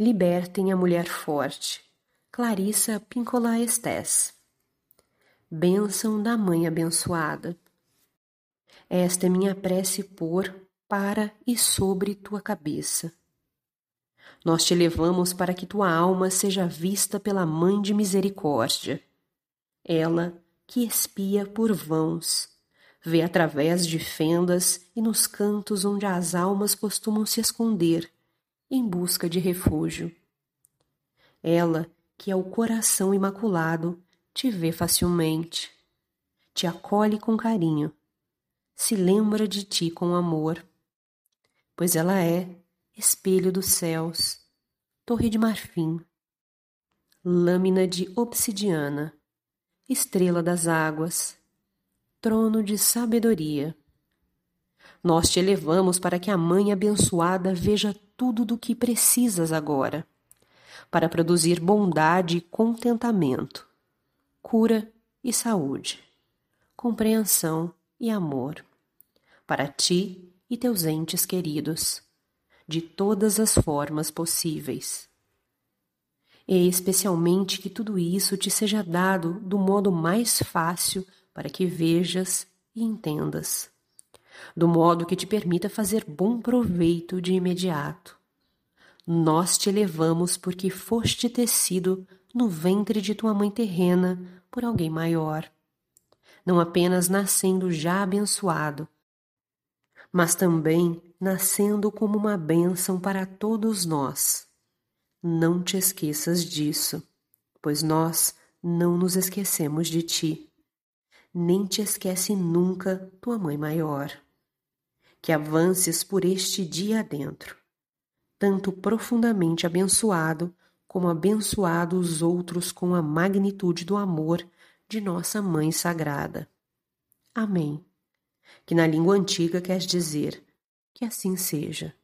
libertem a mulher forte. Clarissa Pincola Estés. Bênção da Mãe abençoada. Esta é minha prece por, para e sobre tua cabeça. Nós te levamos para que tua alma seja vista pela Mãe de Misericórdia. Ela que espia por vãos, vê através de fendas e nos cantos onde as almas costumam se esconder, em busca de refúgio. Ela que é o coração imaculado, te vê facilmente, te acolhe com carinho, se lembra de ti com amor, pois ela é espelho dos céus, torre de marfim, lâmina de obsidiana, estrela das águas, trono de sabedoria. Nós te elevamos para que a Mãe abençoada veja tudo do que precisas agora para produzir bondade e contentamento, cura e saúde, compreensão e amor, para ti e teus entes queridos, de todas as formas possíveis. E especialmente que tudo isso te seja dado do modo mais fácil para que vejas e entendas, do modo que te permita fazer bom proveito de imediato nós te levamos porque foste tecido no ventre de tua mãe terrena por alguém maior, não apenas nascendo já abençoado, mas também nascendo como uma bênção para todos nós. Não te esqueças disso, pois nós não nos esquecemos de ti. Nem te esquece nunca tua mãe maior. Que avances por este dia adentro tanto profundamente abençoado como abençoado os outros com a magnitude do amor de nossa Mãe Sagrada. Amém. Que na língua antiga quer dizer que assim seja.